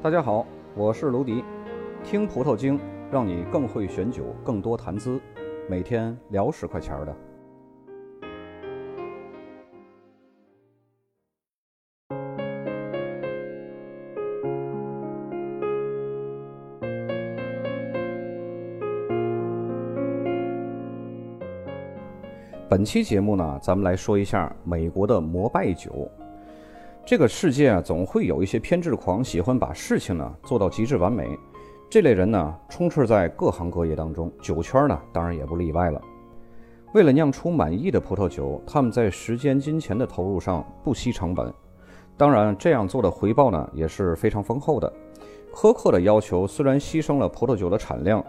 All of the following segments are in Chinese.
大家好，我是卢迪，听葡萄精，让你更会选酒，更多谈资，每天聊十块钱的。本期节目呢，咱们来说一下美国的摩拜酒。这个世界啊，总会有一些偏执狂，喜欢把事情呢做到极致完美。这类人呢，充斥在各行各业当中，酒圈呢当然也不例外了。为了酿出满意的葡萄酒，他们在时间、金钱的投入上不惜成本。当然，这样做的回报呢也是非常丰厚的。苛刻的要求虽然牺牲了葡萄酒的产量，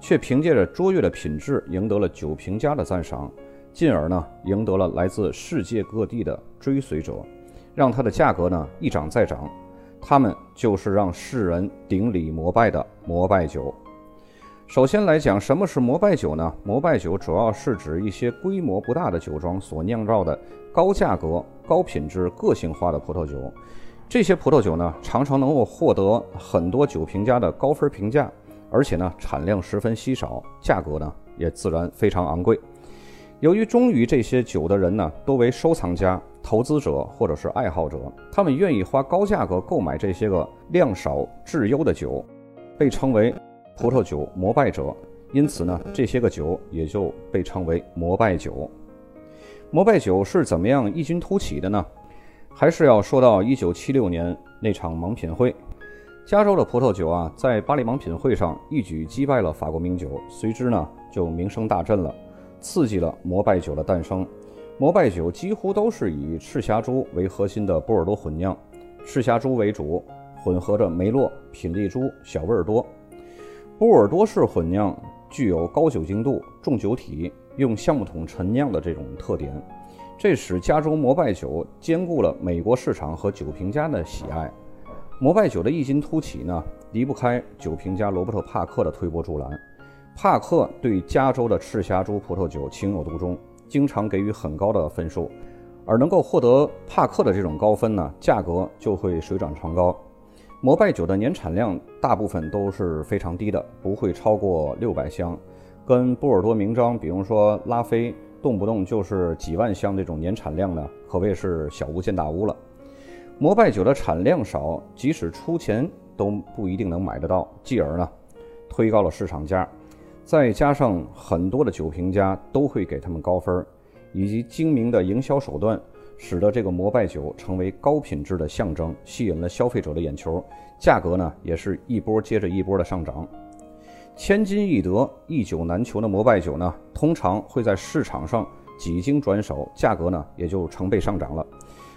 却凭借着卓越的品质赢得了酒评家的赞赏，进而呢赢得了来自世界各地的追随者。让它的价格呢一涨再涨，他们就是让世人顶礼膜拜的膜拜酒。首先来讲，什么是膜拜酒呢？膜拜酒主要是指一些规模不大的酒庄所酿造的高价格、高品质、个性化的葡萄酒。这些葡萄酒呢，常常能够获得很多酒评家的高分评价，而且呢，产量十分稀少，价格呢也自然非常昂贵。由于忠于这些酒的人呢，多为收藏家。投资者或者是爱好者，他们愿意花高价格购买这些个量少质优的酒，被称为葡萄酒膜拜者。因此呢，这些个酒也就被称为膜拜酒。膜拜酒是怎么样异军突起的呢？还是要说到1976年那场盲品会，加州的葡萄酒啊，在巴黎盲品会上一举击败了法国名酒，随之呢就名声大振了，刺激了膜拜酒的诞生。摩拜酒几乎都是以赤霞珠为核心的波尔多混酿，赤霞珠为主，混合着梅洛、品丽珠、小味儿多。波尔多式混酿具有高酒精度、重酒体、用橡木桶陈酿的这种特点，这使加州摩拜酒兼顾了美国市场和酒评家的喜爱。摩拜酒的异军突起呢，离不开酒评家罗伯特·帕克的推波助澜。帕克对加州的赤霞珠葡萄酒情有独钟。经常给予很高的分数，而能够获得帕克的这种高分呢，价格就会水涨船高。摩拜酒的年产量大部分都是非常低的，不会超过六百箱，跟波尔多名庄，比如说拉菲，动不动就是几万箱这种年产量呢，可谓是小巫见大巫了。摩拜酒的产量少，即使出钱都不一定能买得到，继而呢，推高了市场价。再加上很多的酒评家都会给他们高分，以及精明的营销手段，使得这个摩拜酒成为高品质的象征，吸引了消费者的眼球。价格呢，也是一波接着一波的上涨。千金易得、一酒难求的摩拜酒呢，通常会在市场上几经转手，价格呢也就成倍上涨了。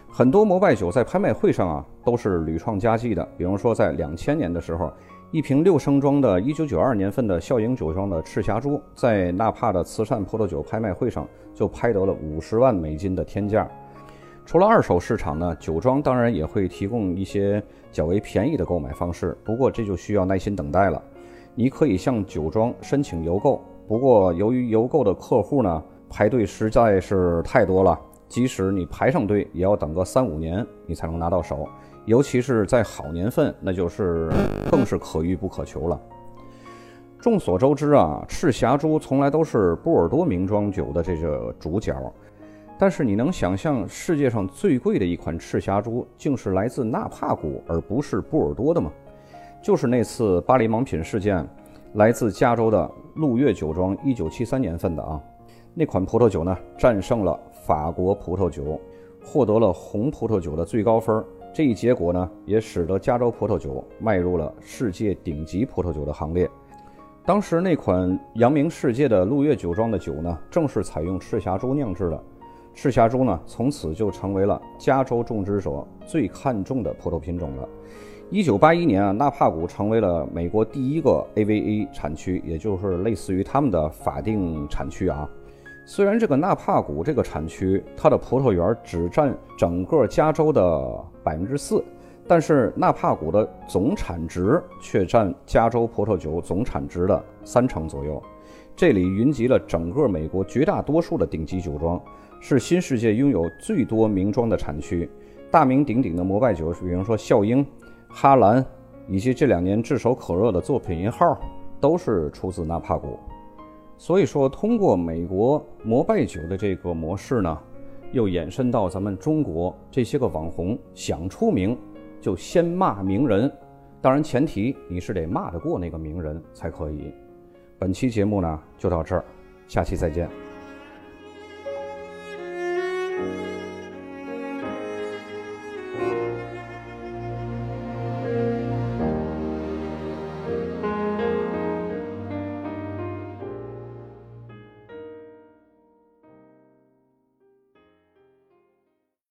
很多摩拜酒在拍卖会上啊，都是屡创佳绩的。比如说在两千年的时候。一瓶六升装的1992年份的笑盈酒庄的赤霞珠，在纳帕的慈善葡萄酒拍卖会上就拍得了五十万美金的天价。除了二手市场呢，酒庄当然也会提供一些较为便宜的购买方式，不过这就需要耐心等待了。你可以向酒庄申请邮购，不过由于邮购的客户呢排队实在是太多了，即使你排上队，也要等个三五年你才能拿到手。尤其是在好年份，那就是更是可遇不可求了。众所周知啊，赤霞珠从来都是波尔多名庄酒的这个主角，但是你能想象世界上最贵的一款赤霞珠竟是来自纳帕谷而不是波尔多的吗？就是那次巴黎盲品事件，来自加州的路月酒庄1973年份的啊，那款葡萄酒呢战胜了法国葡萄酒，获得了红葡萄酒的最高分。这一结果呢，也使得加州葡萄酒迈入了世界顶级葡萄酒的行列。当时那款扬名世界的路月酒庄的酒呢，正是采用赤霞珠酿制的。赤霞珠呢，从此就成为了加州种植者最看重的葡萄品种了。一九八一年啊，纳帕谷成为了美国第一个 AVA 产区，也就是类似于他们的法定产区啊。虽然这个纳帕谷这个产区，它的葡萄园只占整个加州的百分之四，但是纳帕谷的总产值却占加州葡萄酒总产值的三成左右。这里云集了整个美国绝大多数的顶级酒庄，是新世界拥有最多名庄的产区。大名鼎鼎的摩拜酒，比如说笑英、哈兰、以及这两年炙手可热的作品一号，都是出自纳帕谷。所以说，通过美国摩拜酒的这个模式呢，又延伸到咱们中国这些个网红想出名就先骂名人，当然前提你是得骂得过那个名人才可以。本期节目呢就到这儿，下期再见。